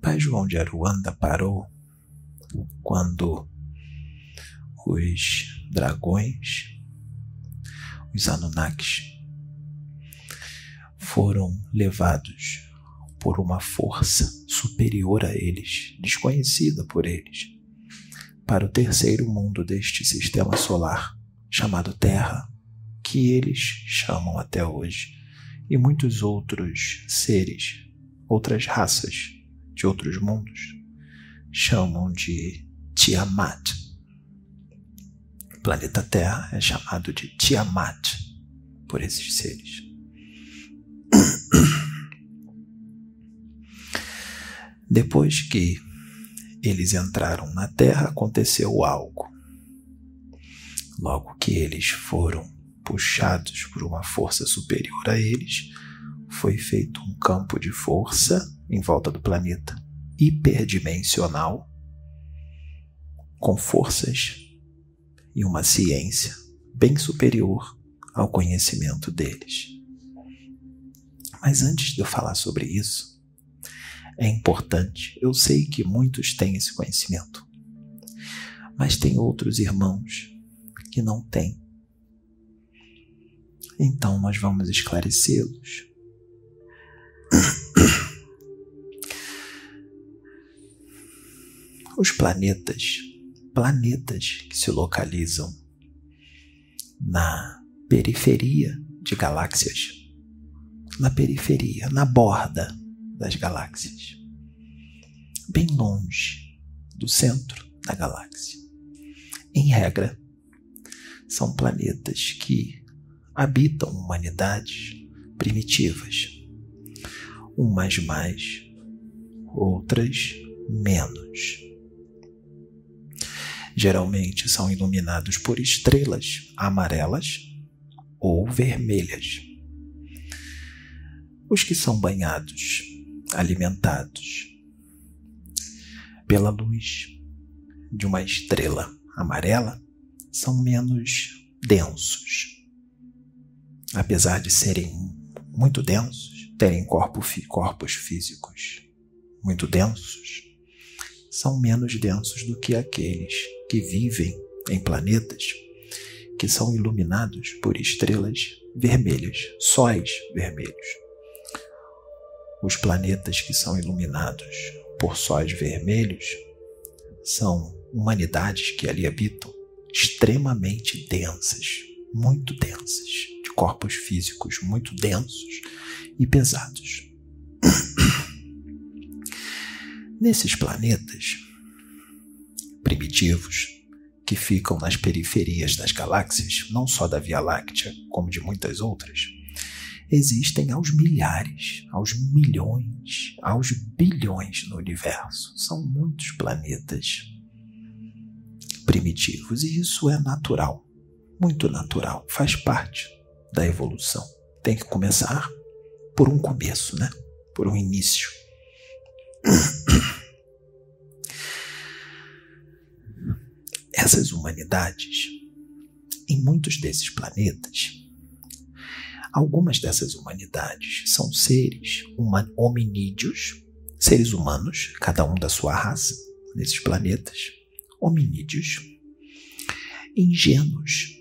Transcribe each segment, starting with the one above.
Pai João de Aruanda parou quando os dragões, os Anunnakis, foram levados por uma força superior a eles, desconhecida por eles, para o terceiro mundo deste sistema solar, chamado Terra, que eles chamam até hoje, e muitos outros seres, outras raças de outros mundos, chamam de Tiamat. O planeta Terra é chamado de Tiamat por esses seres. Depois que eles entraram na Terra, aconteceu algo. Logo que eles foram puxados por uma força superior a eles, foi feito um campo de força em volta do planeta, hiperdimensional, com forças e uma ciência bem superior ao conhecimento deles. Mas antes de eu falar sobre isso, é importante. Eu sei que muitos têm esse conhecimento, mas tem outros irmãos que não têm. Então nós vamos esclarecê-los. Os planetas, planetas que se localizam na periferia de galáxias, na periferia, na borda das galáxias, bem longe do centro da galáxia. Em regra, são planetas que habitam humanidades primitivas, umas mais, outras menos. Geralmente são iluminados por estrelas amarelas ou vermelhas. Os que são banhados alimentados pela luz de uma estrela amarela são menos densos. Apesar de serem muito densos, terem corpo, corpos físicos muito densos, são menos densos do que aqueles que vivem em planetas que são iluminados por estrelas vermelhas, sóis vermelhos. Os planetas que são iluminados por sóis vermelhos são humanidades que ali habitam extremamente densas, muito densas, de corpos físicos muito densos e pesados. Nesses planetas primitivos, que ficam nas periferias das galáxias, não só da Via Láctea, como de muitas outras, existem aos milhares, aos milhões, aos bilhões no universo. São muitos planetas primitivos e isso é natural, muito natural, faz parte da evolução. Tem que começar por um começo, né? Por um início. Essas humanidades, em muitos desses planetas, Algumas dessas humanidades são seres hominídeos, seres humanos, cada um da sua raça, nesses planetas, hominídeos, ingênuos,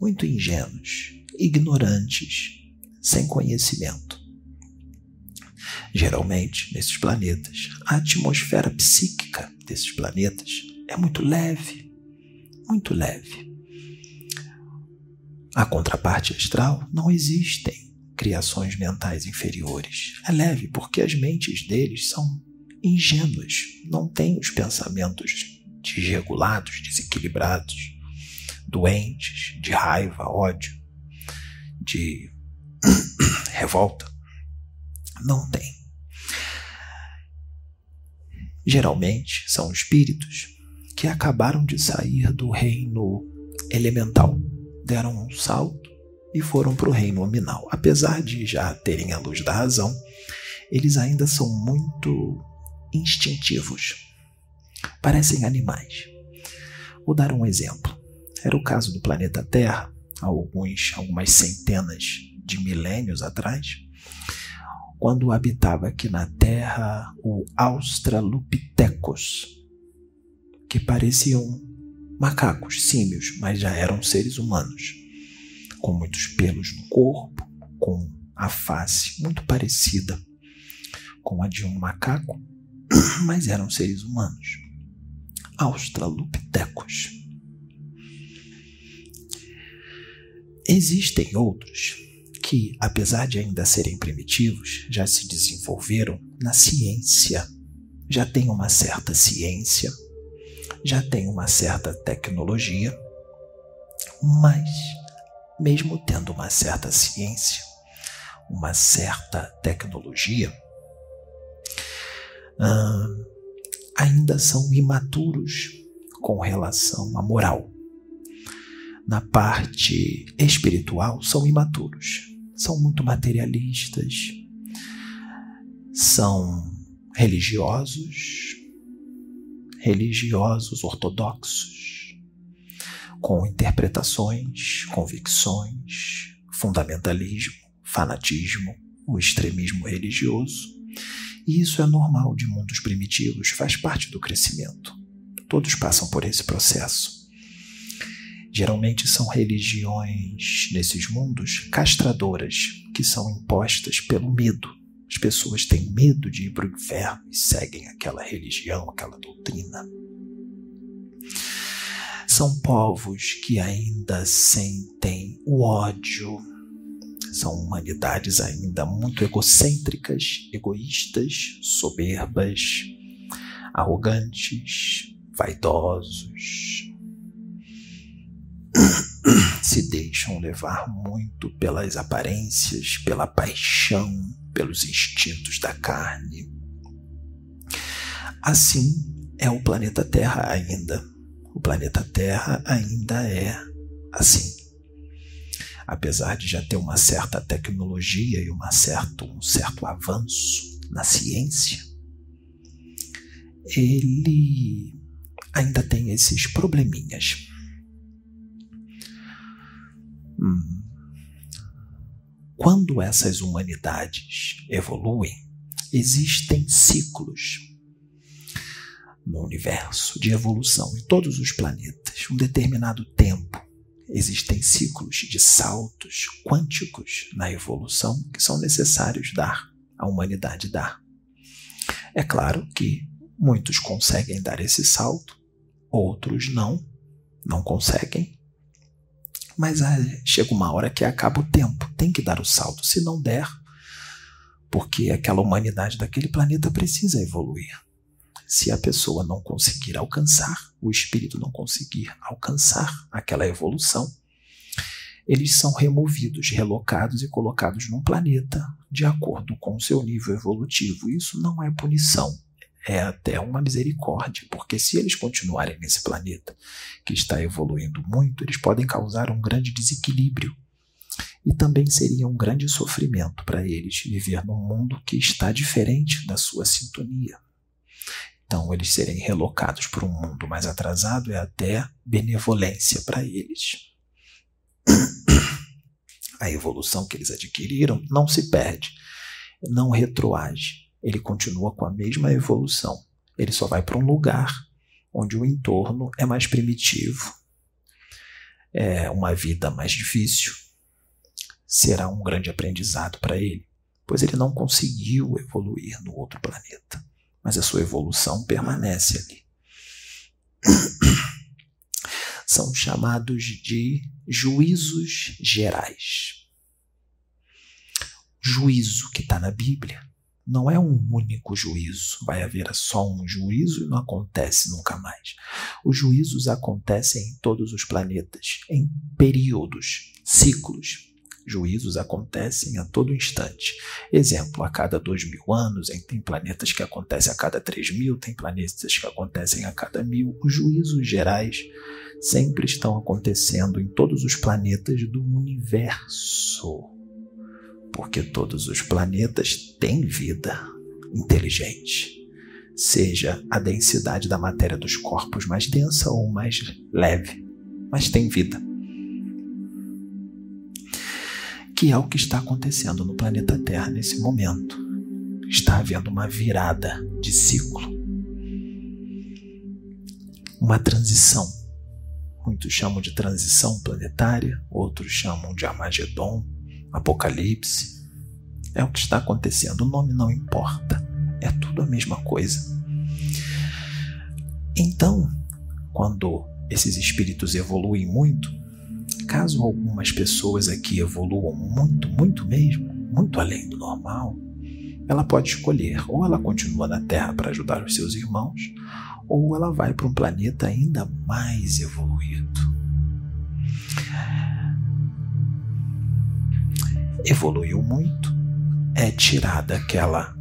muito ingênuos, ignorantes, sem conhecimento. Geralmente, nesses planetas, a atmosfera psíquica desses planetas é muito leve, muito leve. A contraparte astral não existem criações mentais inferiores. É leve porque as mentes deles são ingênuas, não têm os pensamentos desregulados, desequilibrados, doentes, de raiva, ódio, de revolta. Não tem. Geralmente são espíritos que acabaram de sair do reino elemental deram um salto e foram para o reino nominal. Apesar de já terem a luz da razão, eles ainda são muito instintivos. Parecem animais. Vou dar um exemplo. Era o caso do planeta Terra, alguns, algumas centenas de milênios atrás, quando habitava aqui na Terra o Australopithecus, que pareciam macacos, símios, mas já eram seres humanos, com muitos pelos no corpo, com a face muito parecida com a de um macaco, mas eram seres humanos. Australopithecus. Existem outros que, apesar de ainda serem primitivos, já se desenvolveram na ciência, já têm uma certa ciência, já têm uma certa tecnologia, mas, mesmo tendo uma certa ciência, uma certa tecnologia, hum, ainda são imaturos com relação à moral. Na parte espiritual, são imaturos são muito materialistas, são religiosos, religiosos ortodoxos, com interpretações, convicções, fundamentalismo, fanatismo, o extremismo religioso. E isso é normal de mundos primitivos, faz parte do crescimento. Todos passam por esse processo. Geralmente são religiões nesses mundos castradoras, que são impostas pelo medo. As pessoas têm medo de ir para o inferno e seguem aquela religião, aquela doutrina. São povos que ainda sentem o ódio, são humanidades ainda muito egocêntricas, egoístas, soberbas, arrogantes, vaidosos, se deixam levar muito pelas aparências, pela paixão, pelos instintos da carne. Assim é o planeta Terra ainda. O planeta Terra ainda é assim. Apesar de já ter uma certa tecnologia e uma certo, um certo avanço na ciência, ele ainda tem esses probleminhas Hum. Quando essas humanidades evoluem, existem ciclos no universo de evolução, em todos os planetas, um determinado tempo. Existem ciclos de saltos quânticos na evolução que são necessários dar, a humanidade dar. É claro que muitos conseguem dar esse salto, outros não, não conseguem, mas ah, chega uma hora que acaba o tempo, tem que dar o salto. Se não der, porque aquela humanidade daquele planeta precisa evoluir. Se a pessoa não conseguir alcançar, o espírito não conseguir alcançar aquela evolução, eles são removidos, relocados e colocados num planeta de acordo com o seu nível evolutivo. Isso não é punição, é até uma misericórdia, porque se eles continuarem nesse planeta que está evoluindo muito, eles podem causar um grande desequilíbrio. E também seria um grande sofrimento para eles viver num mundo que está diferente da sua sintonia. Então, eles serem relocados para um mundo mais atrasado é até benevolência para eles. A evolução que eles adquiriram não se perde, não retroage ele continua com a mesma evolução. Ele só vai para um lugar onde o entorno é mais primitivo, é uma vida mais difícil. Será um grande aprendizado para ele, pois ele não conseguiu evoluir no outro planeta, mas a sua evolução permanece ali. São chamados de juízos gerais. Juízo que está na Bíblia não é um único juízo. Vai haver só um juízo e não acontece nunca mais. Os juízos acontecem em todos os planetas, em períodos, ciclos. Juízos acontecem a todo instante. Exemplo, a cada dois mil anos, tem planetas que acontecem a cada três mil, tem planetas que acontecem a cada mil. Os juízos gerais sempre estão acontecendo em todos os planetas do universo porque todos os planetas têm vida inteligente, seja a densidade da matéria dos corpos mais densa ou mais leve, mas tem vida. Que é o que está acontecendo no planeta Terra nesse momento. está havendo uma virada de ciclo, uma transição. Muitos chamam de transição planetária, outros chamam de Armagedon, Apocalipse. É o que está acontecendo, o nome não importa, é tudo a mesma coisa. Então, quando esses espíritos evoluem muito, caso algumas pessoas aqui evoluam muito, muito mesmo, muito além do normal, ela pode escolher ou ela continua na Terra para ajudar os seus irmãos, ou ela vai para um planeta ainda mais evoluído. Evoluiu muito, é tirada aquela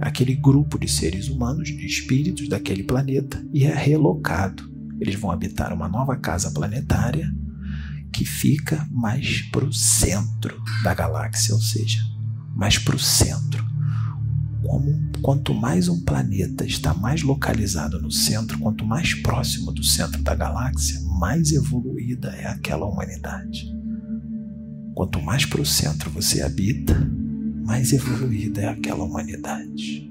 aquele grupo de seres humanos, de espíritos daquele planeta e é relocado. Eles vão habitar uma nova casa planetária que fica mais para o centro da galáxia, ou seja, mais para o centro. Como, quanto mais um planeta está mais localizado no centro, quanto mais próximo do centro da galáxia, mais evoluída é aquela humanidade. Quanto mais para o centro você habita, mais evoluída é aquela humanidade.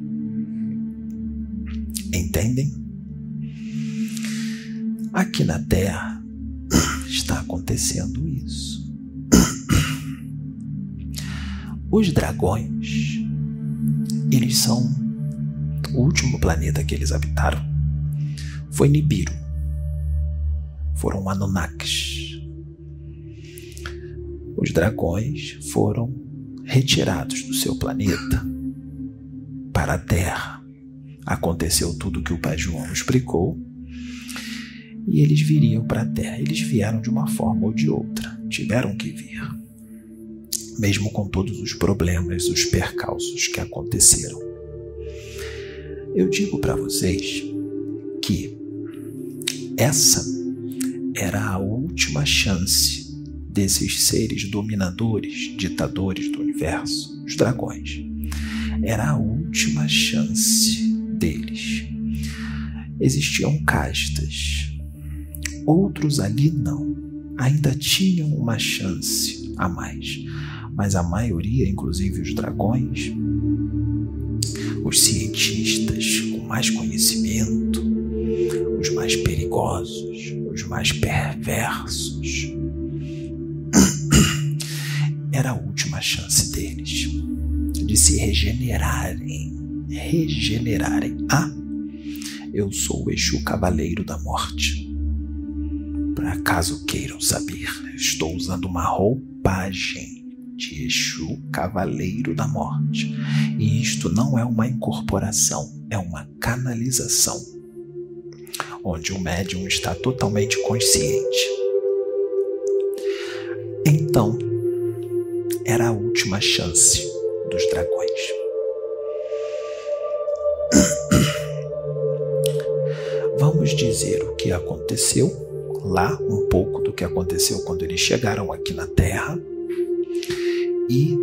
Entendem? Aqui na Terra está acontecendo isso. Os dragões, eles são o último planeta que eles habitaram. Foi Nibiru. Foram Anunnakis. Os dragões foram retirados do seu planeta para a Terra. Aconteceu tudo o que o pai João explicou e eles viriam para a Terra. Eles vieram de uma forma ou de outra, tiveram que vir, mesmo com todos os problemas, os percalços que aconteceram. Eu digo para vocês que essa era a última chance desses seres dominadores, ditadores do universo, os dragões. Era a última chance deles. Existiam castas. Outros ali não. Ainda tinham uma chance a mais. Mas a maioria, inclusive os dragões, os cientistas com mais conhecimento, os mais perigosos, os mais perversos, era a última chance deles de se regenerarem. Regenerarem. Ah, eu sou o Exu Cavaleiro da Morte. Por acaso queiram saber, estou usando uma roupagem de Exu Cavaleiro da Morte. E isto não é uma incorporação, é uma canalização, onde o médium está totalmente consciente. Então, era a última chance dos dragões. Vamos dizer o que aconteceu lá, um pouco do que aconteceu quando eles chegaram aqui na Terra. E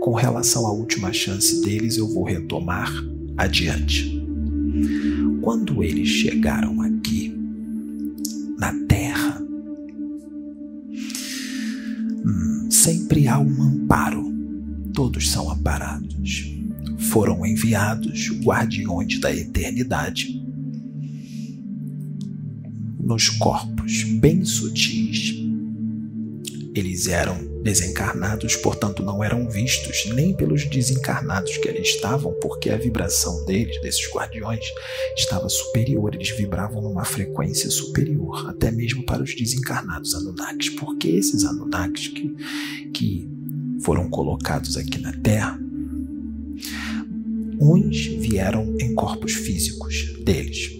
com relação à última chance deles, eu vou retomar adiante. Quando eles chegaram aqui sempre há um amparo. Todos são amparados. Foram enviados guardiões da eternidade nos corpos bem sutis. Eles eram desencarnados, portanto não eram vistos nem pelos desencarnados que ali estavam, porque a vibração deles, desses guardiões, estava superior, eles vibravam numa frequência superior, até mesmo para os desencarnados Anunnakis, porque esses Anunnakis que, que foram colocados aqui na Terra, uns vieram em corpos físicos deles,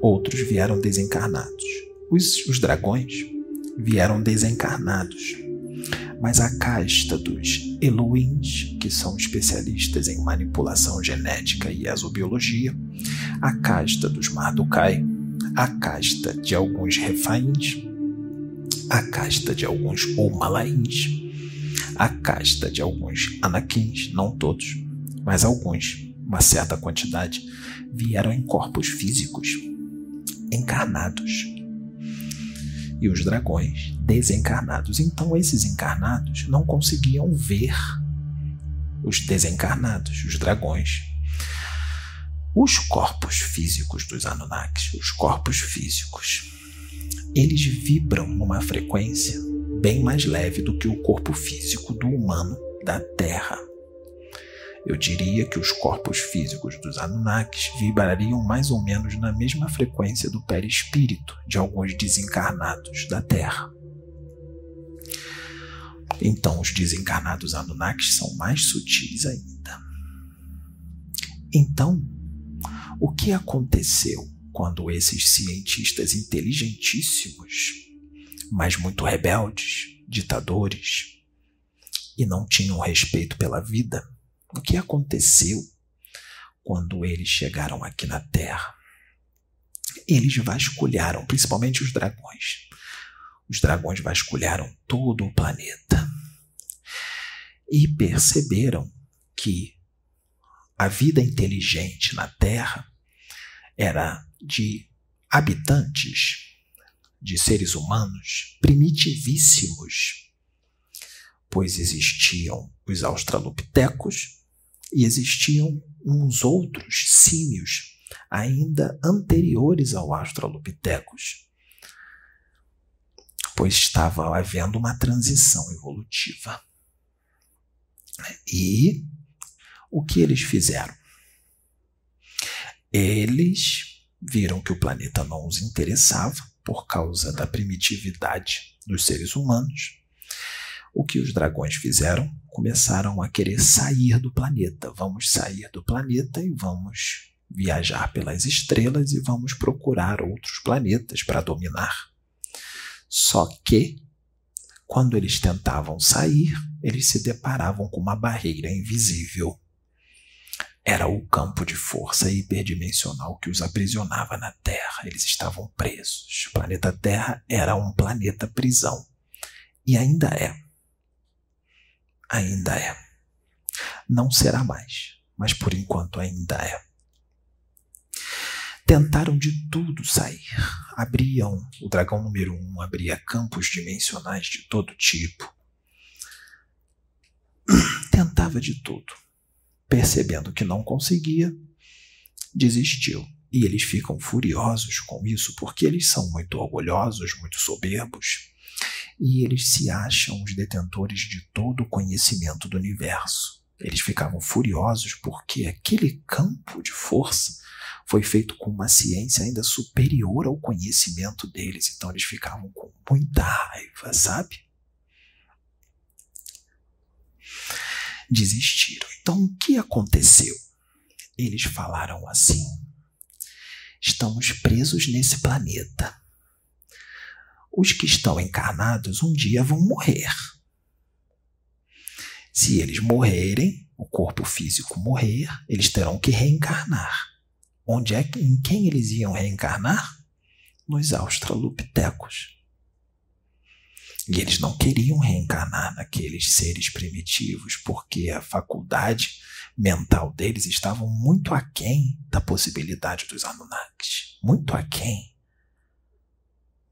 outros vieram desencarnados. Os, os dragões vieram desencarnados mas a casta dos Eloins, que são especialistas em manipulação genética e exobiologia, a casta dos Mardukai, a casta de alguns Refains, a casta de alguns Omalains, a casta de alguns Anakins, não todos, mas alguns, uma certa quantidade, vieram em corpos físicos, encarnados e os dragões desencarnados. Então, esses encarnados não conseguiam ver os desencarnados, os dragões. Os corpos físicos dos Anunnakis, os corpos físicos, eles vibram numa frequência bem mais leve do que o corpo físico do humano da Terra. Eu diria que os corpos físicos dos Anunnakis vibrariam mais ou menos na mesma frequência do perispírito de alguns desencarnados da Terra. Então, os desencarnados Anunnakis são mais sutis ainda. Então, o que aconteceu quando esses cientistas inteligentíssimos, mas muito rebeldes, ditadores, e não tinham respeito pela vida, o que aconteceu quando eles chegaram aqui na Terra? Eles vasculharam, principalmente os dragões. Os dragões vasculharam todo o planeta e perceberam que a vida inteligente na Terra era de habitantes, de seres humanos primitivíssimos, pois existiam os australopitecos e existiam uns outros símios ainda anteriores ao australopitecos, pois estava havendo uma transição evolutiva. E o que eles fizeram? Eles viram que o planeta não os interessava por causa da primitividade dos seres humanos. O que os dragões fizeram? Começaram a querer sair do planeta. Vamos sair do planeta e vamos viajar pelas estrelas e vamos procurar outros planetas para dominar. Só que quando eles tentavam sair, eles se deparavam com uma barreira invisível. Era o campo de força hiperdimensional que os aprisionava na Terra. Eles estavam presos. O planeta Terra era um planeta prisão. E ainda é. Ainda é. Não será mais, mas por enquanto ainda é. Tentaram de tudo sair. Abriam, o dragão número um abria campos dimensionais de todo tipo. Tentava de tudo. Percebendo que não conseguia, desistiu. E eles ficam furiosos com isso porque eles são muito orgulhosos, muito soberbos. E eles se acham os detentores de todo o conhecimento do universo. Eles ficavam furiosos porque aquele campo de força foi feito com uma ciência ainda superior ao conhecimento deles. Então eles ficavam com muita raiva, sabe? Desistiram. Então o que aconteceu? Eles falaram assim: estamos presos nesse planeta. Os que estão encarnados um dia vão morrer. Se eles morrerem, o corpo físico morrer, eles terão que reencarnar. Onde é que, em quem eles iam reencarnar? Nos australopitecos. E eles não queriam reencarnar naqueles seres primitivos, porque a faculdade mental deles estava muito aquém da possibilidade dos Anunnakis. Muito aquém.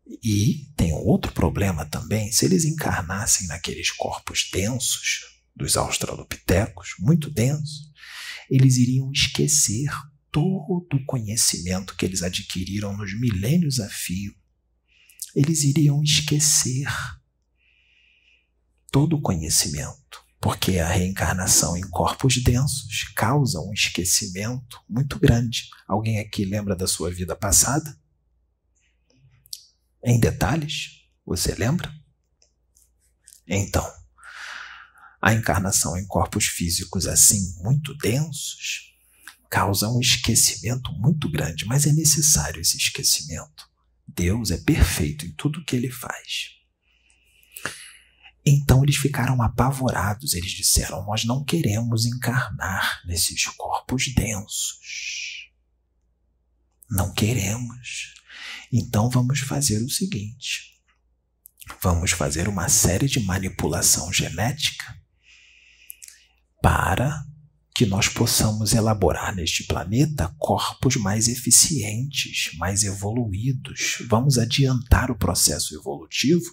E tem outro problema também: se eles encarnassem naqueles corpos densos dos australopitecos, muito densos, eles iriam esquecer todo o conhecimento que eles adquiriram nos milênios a fio, eles iriam esquecer todo o conhecimento, porque a reencarnação em corpos densos causa um esquecimento muito grande. Alguém aqui lembra da sua vida passada? Em detalhes? Você lembra? Então, a encarnação em corpos físicos assim muito densos causa um esquecimento muito grande, mas é necessário esse esquecimento. Deus é perfeito em tudo que ele faz. Então eles ficaram apavorados. Eles disseram: Nós não queremos encarnar nesses corpos densos. Não queremos. Então vamos fazer o seguinte: vamos fazer uma série de manipulação genética para que nós possamos elaborar neste planeta corpos mais eficientes, mais evoluídos. Vamos adiantar o processo evolutivo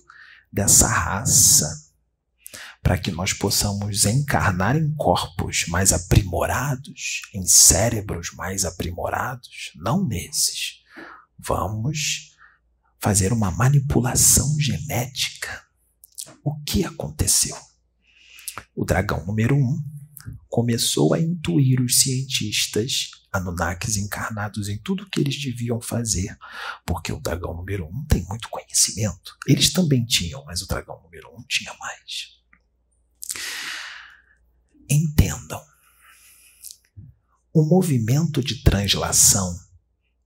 dessa raça. para que nós possamos encarnar em corpos mais aprimorados, em cérebros mais aprimorados, não nesses. Vamos fazer uma manipulação genética. O que aconteceu? O dragão número um começou a intuir os cientistas Anunnakis encarnados em tudo que eles deviam fazer, porque o dragão número um tem muito conhecimento. Eles também tinham, mas o dragão número um tinha mais. Entendam. O movimento de translação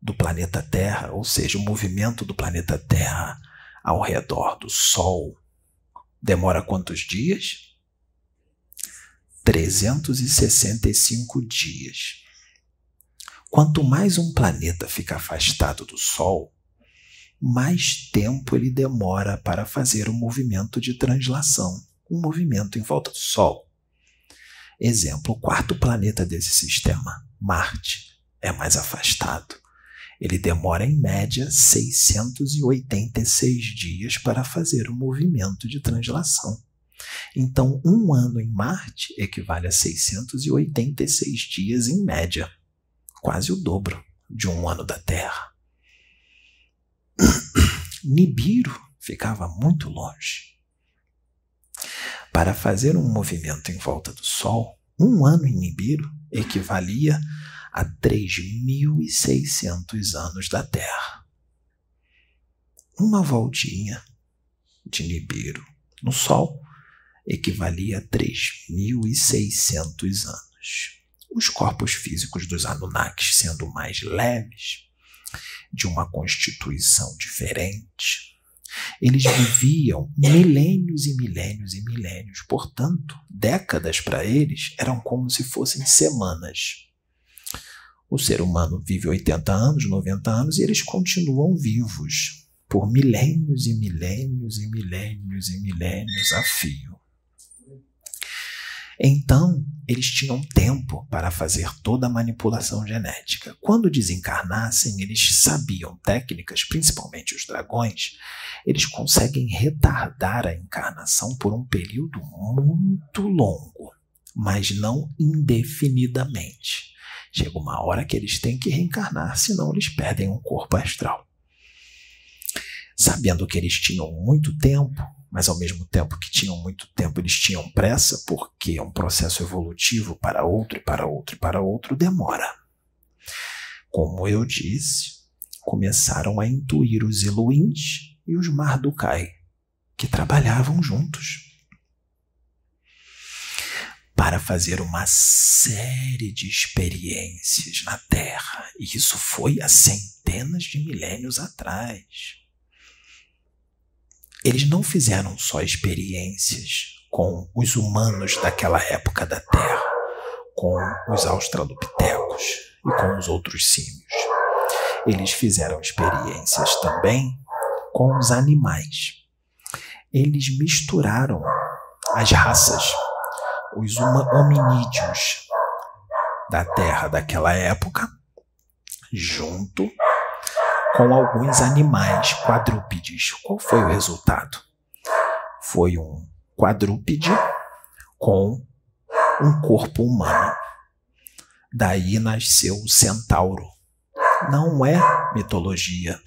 do planeta Terra, ou seja, o movimento do planeta Terra ao redor do Sol, demora quantos dias? 365 dias. Quanto mais um planeta fica afastado do Sol, mais tempo ele demora para fazer o movimento de translação, um movimento em volta do Sol. Exemplo, o quarto planeta desse sistema, Marte, é mais afastado. Ele demora em média 686 dias para fazer o movimento de translação. Então, um ano em Marte equivale a 686 dias em média, quase o dobro de um ano da Terra. Nibiru ficava muito longe. Para fazer um movimento em volta do Sol, um ano em Nibiru equivalia a 3.600 anos da Terra. Uma voltinha de Nibiru no Sol equivalia a 3.600 anos. Os corpos físicos dos Anunnakis sendo mais leves, de uma constituição diferente, eles viviam milênios e milênios e milênios, portanto, décadas para eles eram como se fossem semanas. O ser humano vive 80 anos, 90 anos e eles continuam vivos por milênios e milênios e milênios e milênios a fio. Então, eles tinham tempo para fazer toda a manipulação genética. Quando desencarnassem, eles sabiam técnicas, principalmente os dragões, eles conseguem retardar a encarnação por um período muito longo, mas não indefinidamente. Chega uma hora que eles têm que reencarnar, senão eles perdem um corpo astral. Sabendo que eles tinham muito tempo, mas ao mesmo tempo que tinham muito tempo, eles tinham pressa, porque um processo evolutivo para outro e para outro e para outro demora. Como eu disse, começaram a intuir os Eloins e os Mardukai, que trabalhavam juntos para fazer uma série de experiências na Terra. E isso foi há centenas de milênios atrás. Eles não fizeram só experiências com os humanos daquela época da Terra, com os australopitecos e com os outros símios. Eles fizeram experiências também com os animais. Eles misturaram as raças, os hominídeos da Terra daquela época, junto com alguns animais quadrúpedes. Qual foi o resultado? Foi um quadrúpede com um corpo humano. Daí nasceu o centauro. Não é mitologia,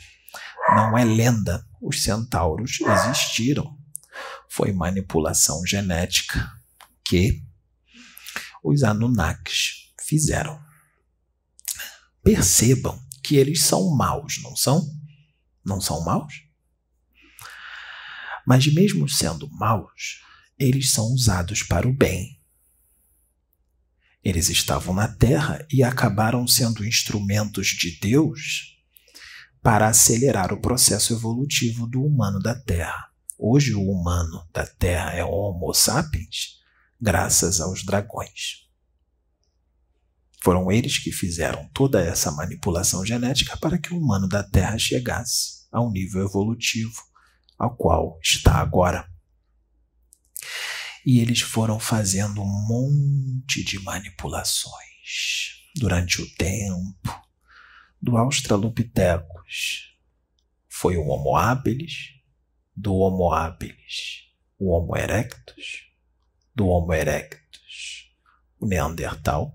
não é lenda. Os centauros existiram. Foi manipulação genética que os Anunnakis fizeram. Percebam que eles são maus, não são? Não são maus? Mas, mesmo sendo maus, eles são usados para o bem. Eles estavam na Terra e acabaram sendo instrumentos de Deus para acelerar o processo evolutivo do humano da Terra. Hoje, o humano da Terra é Homo sapiens, graças aos dragões. Foram eles que fizeram toda essa manipulação genética para que o humano da Terra chegasse ao nível evolutivo ao qual está agora. E eles foram fazendo um monte de manipulações durante o tempo do Australopithecus. Foi o Homo habilis, do Homo habilis, o Homo erectus, do Homo erectus, o Neandertal,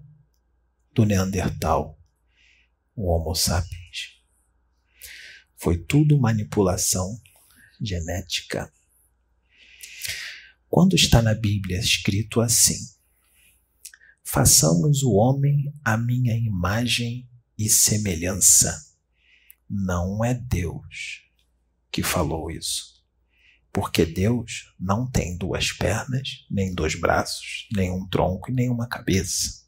do Neandertal, o Homo sapiens. Foi tudo manipulação genética. Quando está na Bíblia escrito assim: Façamos o homem à minha imagem e semelhança. Não é Deus que falou isso. Porque Deus não tem duas pernas, nem dois braços, nem um tronco e nem uma cabeça.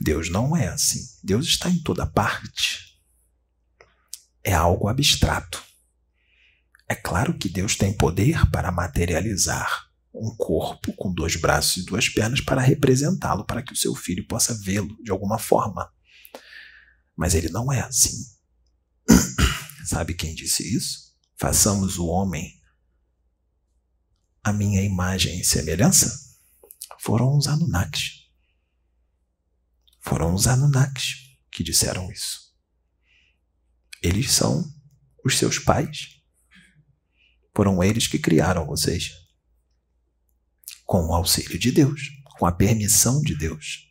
Deus não é assim. Deus está em toda parte. É algo abstrato. É claro que Deus tem poder para materializar um corpo com dois braços e duas pernas para representá-lo, para que o seu filho possa vê-lo de alguma forma. Mas ele não é assim. Sabe quem disse isso? Façamos o homem a minha imagem e semelhança? Foram os Anunnakis. Foram os Anunnakis que disseram isso. Eles são os seus pais. Foram eles que criaram vocês. Com o auxílio de Deus, com a permissão de Deus.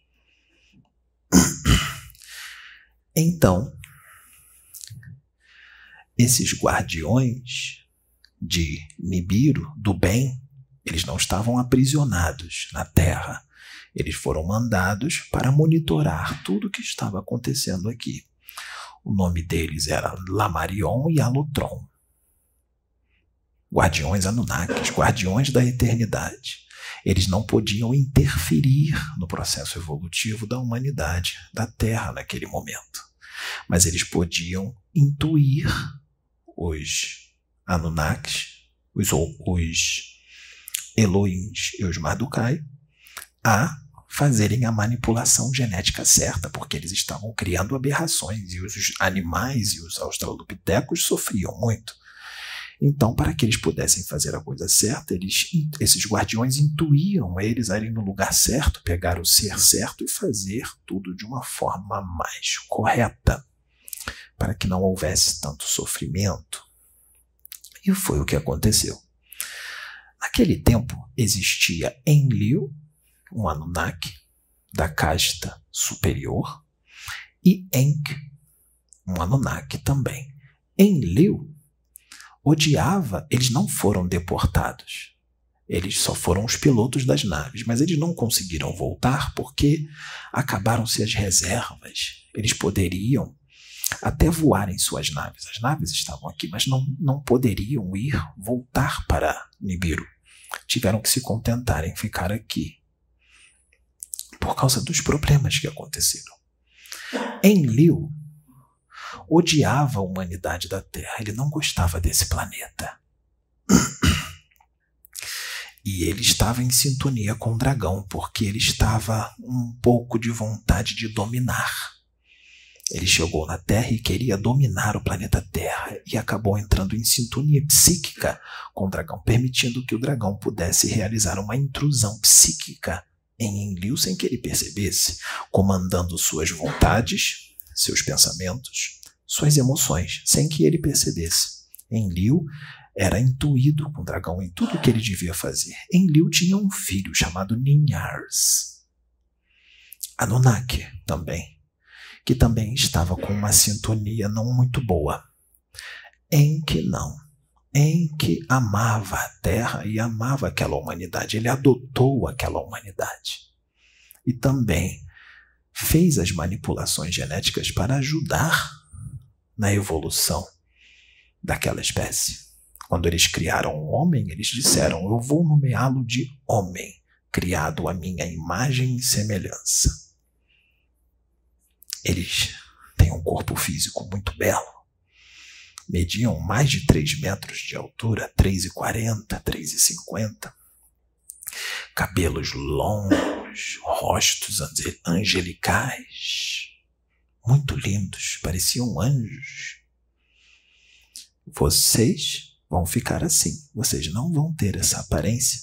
Então, esses guardiões de Nibiru, do bem, eles não estavam aprisionados na terra. Eles foram mandados para monitorar tudo o que estava acontecendo aqui. O nome deles era Lamarion e Alotron. Guardiões Anunnakis, guardiões da eternidade. Eles não podiam interferir no processo evolutivo da humanidade, da Terra naquele momento. Mas eles podiam intuir os Anunnakis, os, os Elohims e os Mardukai, a fazerem a manipulação genética certa, porque eles estavam criando aberrações e os animais e os australopitecos sofriam muito. Então, para que eles pudessem fazer a coisa certa, eles, esses guardiões intuíam eles a irem no lugar certo, pegar o ser certo e fazer tudo de uma forma mais correta, para que não houvesse tanto sofrimento. E foi o que aconteceu. Naquele tempo existia Enlil, um Anunnaki da casta superior, e Enk, um Anunnaki também. Enlil odiava, eles não foram deportados. Eles só foram os pilotos das naves, mas eles não conseguiram voltar porque acabaram-se as reservas. Eles poderiam até voar em suas naves. As naves estavam aqui, mas não, não poderiam ir voltar para Nibiru. Tiveram que se contentar em ficar aqui por causa dos problemas que aconteceram. Enlil odiava a humanidade da Terra, ele não gostava desse planeta. E ele estava em sintonia com o dragão, porque ele estava um pouco de vontade de dominar. Ele chegou na Terra e queria dominar o planeta Terra e acabou entrando em sintonia psíquica com o dragão, permitindo que o dragão pudesse realizar uma intrusão psíquica em Enlil sem que ele percebesse, comandando suas vontades, seus pensamentos, suas emoções, sem que ele percebesse. Enlil era intuído com o dragão em tudo o que ele devia fazer. Enlil tinha um filho chamado Ninhars. Anunnaki também, que também estava com uma sintonia não muito boa. Em que não. Em que amava a terra e amava aquela humanidade. Ele adotou aquela humanidade. E também fez as manipulações genéticas para ajudar na evolução daquela espécie. Quando eles criaram o homem, eles disseram: Eu vou nomeá-lo de homem, criado à minha imagem e semelhança. Eles têm um corpo físico muito belo. Mediam mais de 3 metros de altura, 3,40, 3,50. Cabelos longos, rostos angelicais muito lindos, pareciam anjos. Vocês vão ficar assim, vocês não vão ter essa aparência,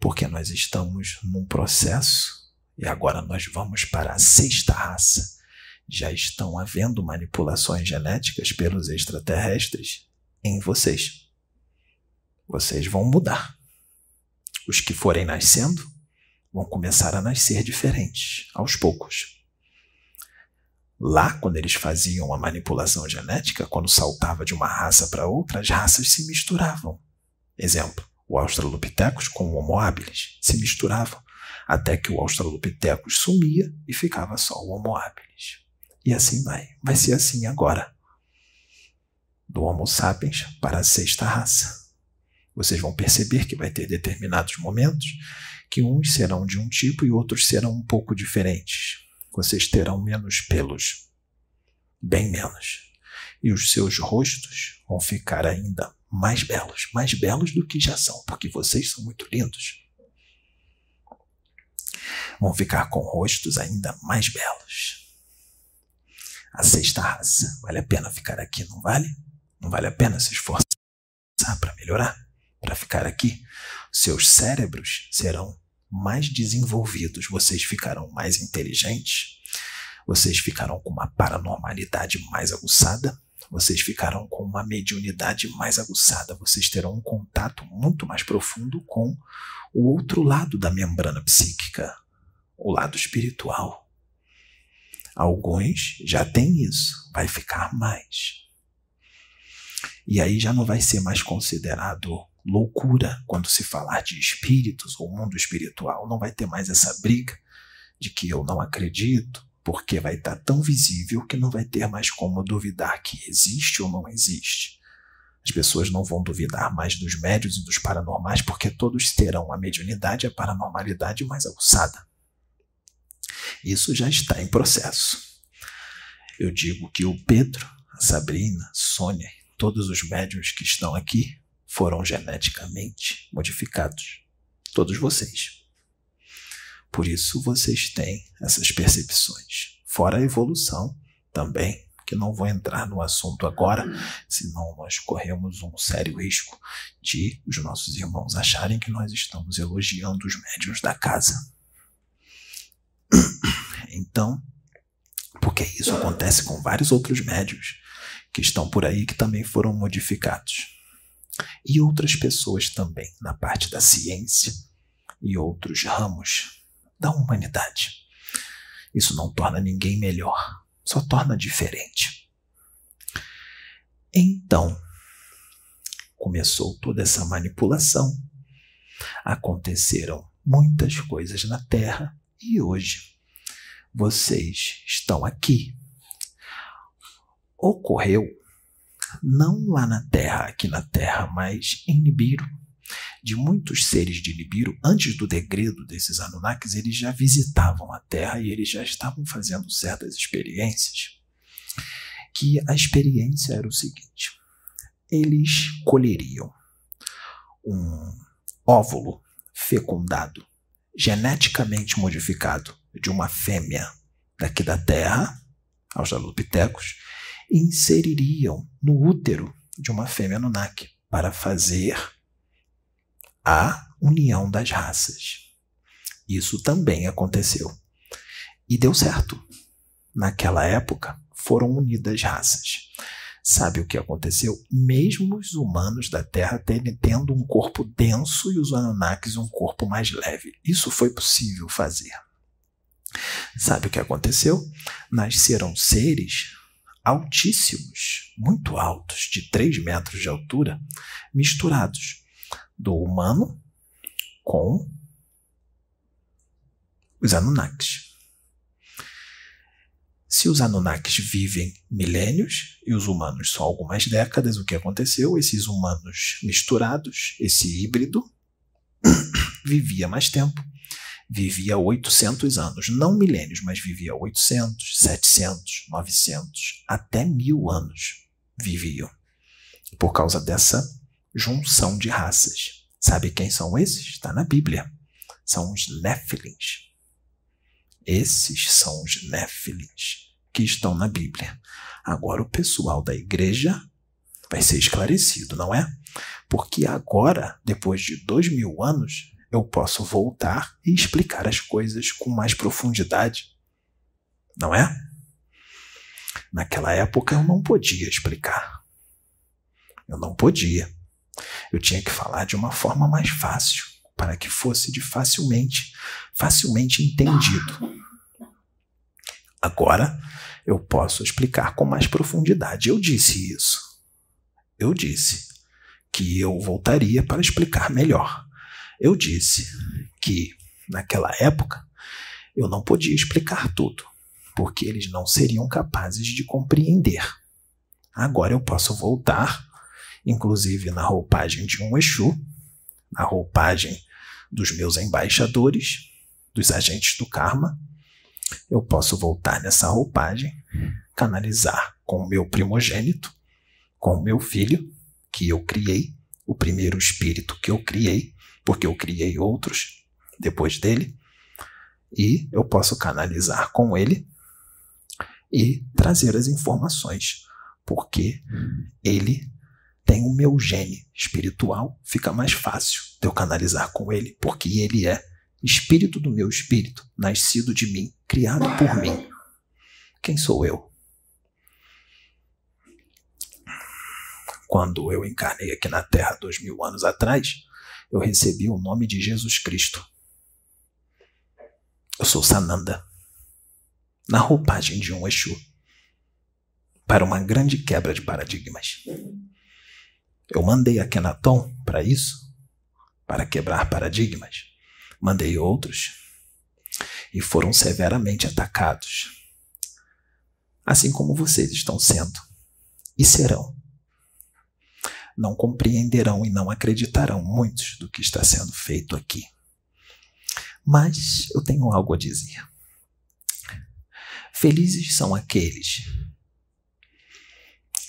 porque nós estamos num processo e agora nós vamos para a sexta raça. Já estão havendo manipulações genéticas pelos extraterrestres em vocês. Vocês vão mudar. os que forem nascendo vão começar a nascer diferentes, aos poucos. Lá, quando eles faziam a manipulação genética, quando saltava de uma raça para outra, as raças se misturavam. Exemplo, o Australopithecus com o Homo habilis se misturavam, até que o Australopithecus sumia e ficava só o Homo habilis. E assim vai. Vai ser assim agora. Do Homo sapiens para a sexta raça. Vocês vão perceber que vai ter determinados momentos que uns serão de um tipo e outros serão um pouco diferentes. Vocês terão menos pelos, bem menos. E os seus rostos vão ficar ainda mais belos, mais belos do que já são, porque vocês são muito lindos. Vão ficar com rostos ainda mais belos. A sexta raça. Vale a pena ficar aqui, não vale? Não vale a pena se esforçar para melhorar? Para ficar aqui? Seus cérebros serão mais desenvolvidos, vocês ficarão mais inteligentes, vocês ficarão com uma paranormalidade mais aguçada, vocês ficarão com uma mediunidade mais aguçada, vocês terão um contato muito mais profundo com o outro lado da membrana psíquica, o lado espiritual. Alguns já têm isso, vai ficar mais. E aí já não vai ser mais considerado loucura quando se falar de espíritos ou mundo espiritual. Não vai ter mais essa briga de que eu não acredito, porque vai estar tão visível que não vai ter mais como duvidar que existe ou não existe. As pessoas não vão duvidar mais dos médios e dos paranormais, porque todos terão a mediunidade e a paranormalidade mais aguçada. Isso já está em processo. Eu digo que o Pedro, a Sabrina, Sônia, todos os médios que estão aqui foram geneticamente modificados. Todos vocês. Por isso vocês têm essas percepções. Fora a evolução também, que não vou entrar no assunto agora, senão nós corremos um sério risco de os nossos irmãos acharem que nós estamos elogiando os médios da casa. Então, porque isso acontece com vários outros médios que estão por aí que também foram modificados e outras pessoas também na parte da ciência e outros ramos da humanidade. Isso não torna ninguém melhor, só torna diferente. Então, começou toda essa manipulação. Aconteceram muitas coisas na Terra e hoje vocês estão aqui. Ocorreu não lá na Terra, aqui na Terra, mas em Nibiru. De muitos seres de Nibiru, antes do degredo desses Anunnakis, eles já visitavam a Terra e eles já estavam fazendo certas experiências. Que a experiência era o seguinte: eles colheriam um óvulo fecundado, geneticamente modificado, de uma fêmea daqui da Terra, aos Jalopitecos, inseririam no útero de uma fêmea Anunnaki para fazer a união das raças. Isso também aconteceu. E deu certo. Naquela época, foram unidas raças. Sabe o que aconteceu? Mesmo os humanos da Terra tendo um corpo denso e os Anunnakis um corpo mais leve. Isso foi possível fazer. Sabe o que aconteceu? Nasceram seres altíssimos, muito altos, de 3 metros de altura, misturados do humano com os Anunnakis. Se os Anunnakis vivem milênios e os humanos só algumas décadas, o que aconteceu? Esses humanos misturados, esse híbrido, vivia mais tempo vivia 800 anos, não milênios, mas vivia 800, 700, 900, até mil anos viviam, por causa dessa junção de raças. Sabe quem são esses? Está na Bíblia. São os Néfilins. Esses são os Néfilins que estão na Bíblia. Agora o pessoal da igreja vai ser esclarecido, não é? Porque agora, depois de dois mil anos, eu posso voltar e explicar as coisas com mais profundidade. Não é? Naquela época eu não podia explicar. Eu não podia. Eu tinha que falar de uma forma mais fácil, para que fosse de facilmente, facilmente entendido. Agora eu posso explicar com mais profundidade. Eu disse isso. Eu disse que eu voltaria para explicar melhor. Eu disse que naquela época eu não podia explicar tudo, porque eles não seriam capazes de compreender. Agora eu posso voltar, inclusive na roupagem de um Exu, na roupagem dos meus embaixadores, dos agentes do karma. Eu posso voltar nessa roupagem, canalizar com o meu primogênito, com o meu filho, que eu criei, o primeiro espírito que eu criei, porque eu criei outros depois dele, e eu posso canalizar com ele e trazer as informações, porque ele tem o meu gene espiritual, fica mais fácil de eu canalizar com ele, porque ele é espírito do meu espírito, nascido de mim, criado por mim. Quem sou eu? Quando eu encarnei aqui na Terra dois mil anos atrás, eu recebi o nome de Jesus Cristo. Eu sou Sananda, na roupagem de um Exu, para uma grande quebra de paradigmas. Eu mandei a Kenaton para isso, para quebrar paradigmas. Mandei outros e foram severamente atacados, assim como vocês estão sendo e serão. Não compreenderão e não acreditarão muitos do que está sendo feito aqui. Mas eu tenho algo a dizer. Felizes são aqueles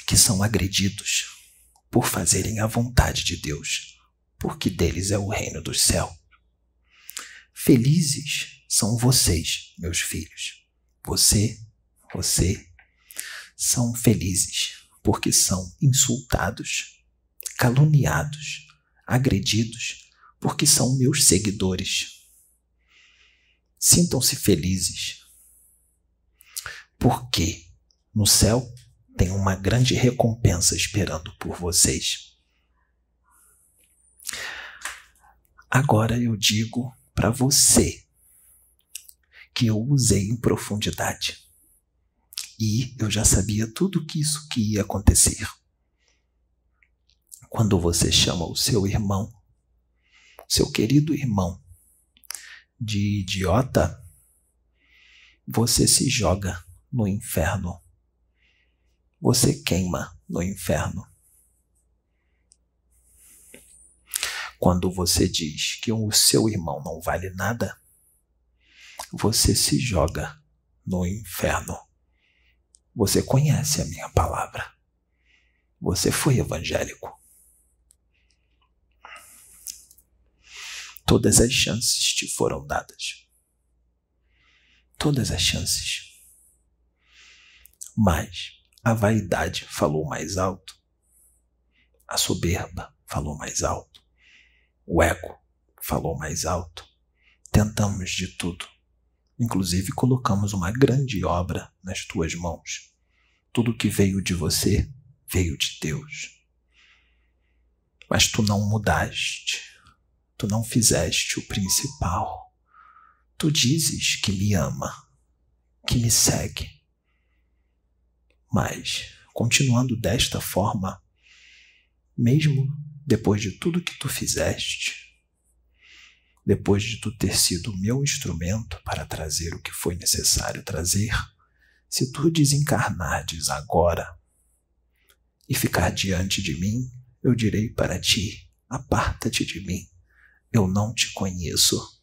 que são agredidos por fazerem a vontade de Deus, porque deles é o reino do céu. Felizes são vocês, meus filhos. Você, você, são felizes porque são insultados, caluniados, agredidos, porque são meus seguidores Sintam-se felizes, porque no céu tem uma grande recompensa esperando por vocês. Agora eu digo para você que eu usei em profundidade. E eu já sabia tudo que isso que ia acontecer. Quando você chama o seu irmão, seu querido irmão, de idiota, você se joga no inferno. Você queima no inferno. Quando você diz que o seu irmão não vale nada, você se joga no inferno. Você conhece a minha palavra. Você foi evangélico. Todas as chances te foram dadas. Todas as chances. Mas a vaidade falou mais alto. A soberba falou mais alto. O ego falou mais alto. Tentamos de tudo. Inclusive colocamos uma grande obra nas tuas mãos. Tudo que veio de você veio de Deus. Mas tu não mudaste tu não fizeste o principal. Tu dizes que me ama, que me segue. Mas, continuando desta forma, mesmo depois de tudo que tu fizeste, depois de tu ter sido o meu instrumento para trazer o que foi necessário trazer, se tu desencarnares agora e ficar diante de mim, eu direi para ti: aparta-te de mim eu não te conheço.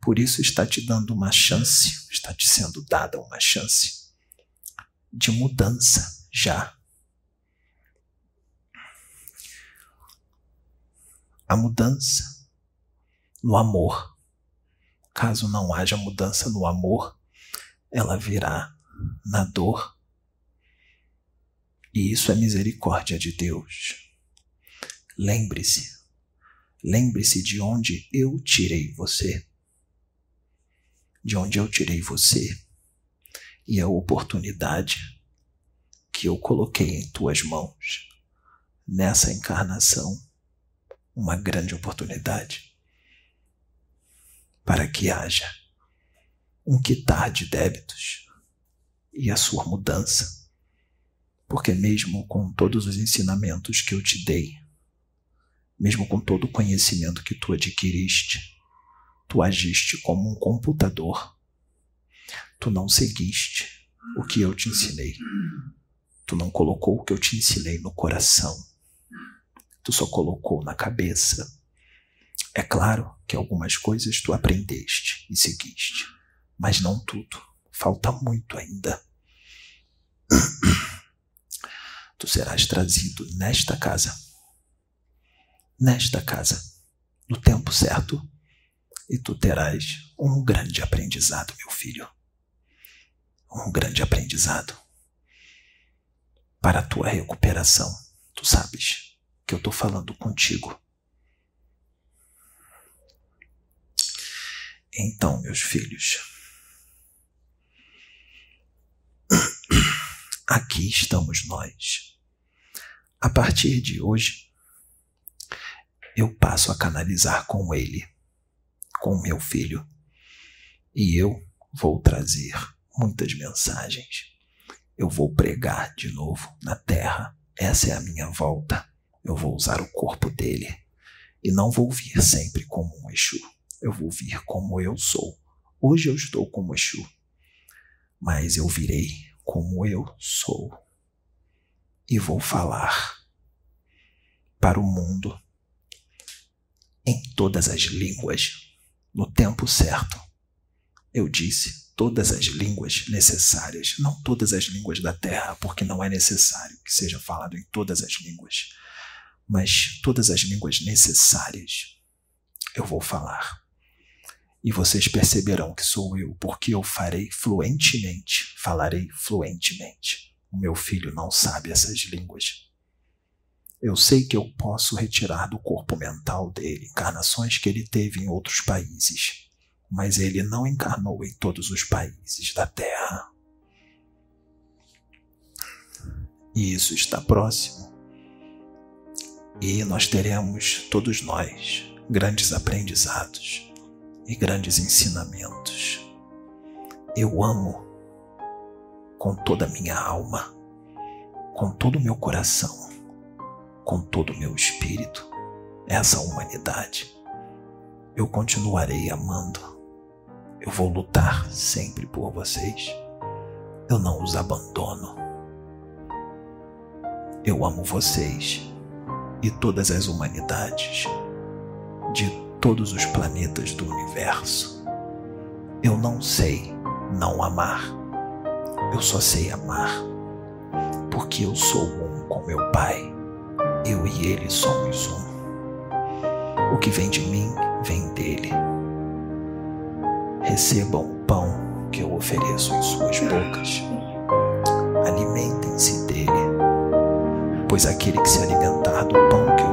Por isso está te dando uma chance, está te sendo dada uma chance de mudança já. A mudança no amor. Caso não haja mudança no amor, ela virá na dor. E isso é misericórdia de Deus. Lembre-se, Lembre-se de onde eu tirei você. De onde eu tirei você. E a oportunidade que eu coloquei em tuas mãos nessa encarnação. Uma grande oportunidade. Para que haja um quitar de débitos e a sua mudança. Porque, mesmo com todos os ensinamentos que eu te dei, mesmo com todo o conhecimento que tu adquiriste, tu agiste como um computador. Tu não seguiste o que eu te ensinei. Tu não colocou o que eu te ensinei no coração. Tu só colocou na cabeça. É claro que algumas coisas tu aprendeste e seguiste, mas não tudo. Falta muito ainda. Tu serás trazido nesta casa nesta casa, no tempo certo, e tu terás um grande aprendizado, meu filho. Um grande aprendizado para a tua recuperação. Tu sabes que eu estou falando contigo. Então, meus filhos, aqui estamos nós. A partir de hoje, eu passo a canalizar com ele, com meu filho, e eu vou trazer muitas mensagens. Eu vou pregar de novo na terra. Essa é a minha volta. Eu vou usar o corpo dele. E não vou vir sempre como um Exu. Eu vou vir como eu sou. Hoje eu estou como Exu. Mas eu virei como eu sou. E vou falar para o mundo em todas as línguas, no tempo certo. Eu disse todas as línguas necessárias, não todas as línguas da terra, porque não é necessário que seja falado em todas as línguas, mas todas as línguas necessárias eu vou falar. E vocês perceberão que sou eu, porque eu farei fluentemente, falarei fluentemente. O meu filho não sabe essas línguas. Eu sei que eu posso retirar do corpo mental dele encarnações que ele teve em outros países, mas ele não encarnou em todos os países da Terra. E isso está próximo. E nós teremos, todos nós, grandes aprendizados e grandes ensinamentos. Eu amo com toda a minha alma, com todo o meu coração com todo o meu espírito essa humanidade. Eu continuarei amando. Eu vou lutar sempre por vocês. Eu não os abandono. Eu amo vocês e todas as humanidades de todos os planetas do universo. Eu não sei não amar. Eu só sei amar porque eu sou um com meu Pai eu e ele somos um. O que vem de mim vem dele. Recebam o pão que eu ofereço em suas bocas. Alimentem-se dele, pois aquele que se alimentar do pão que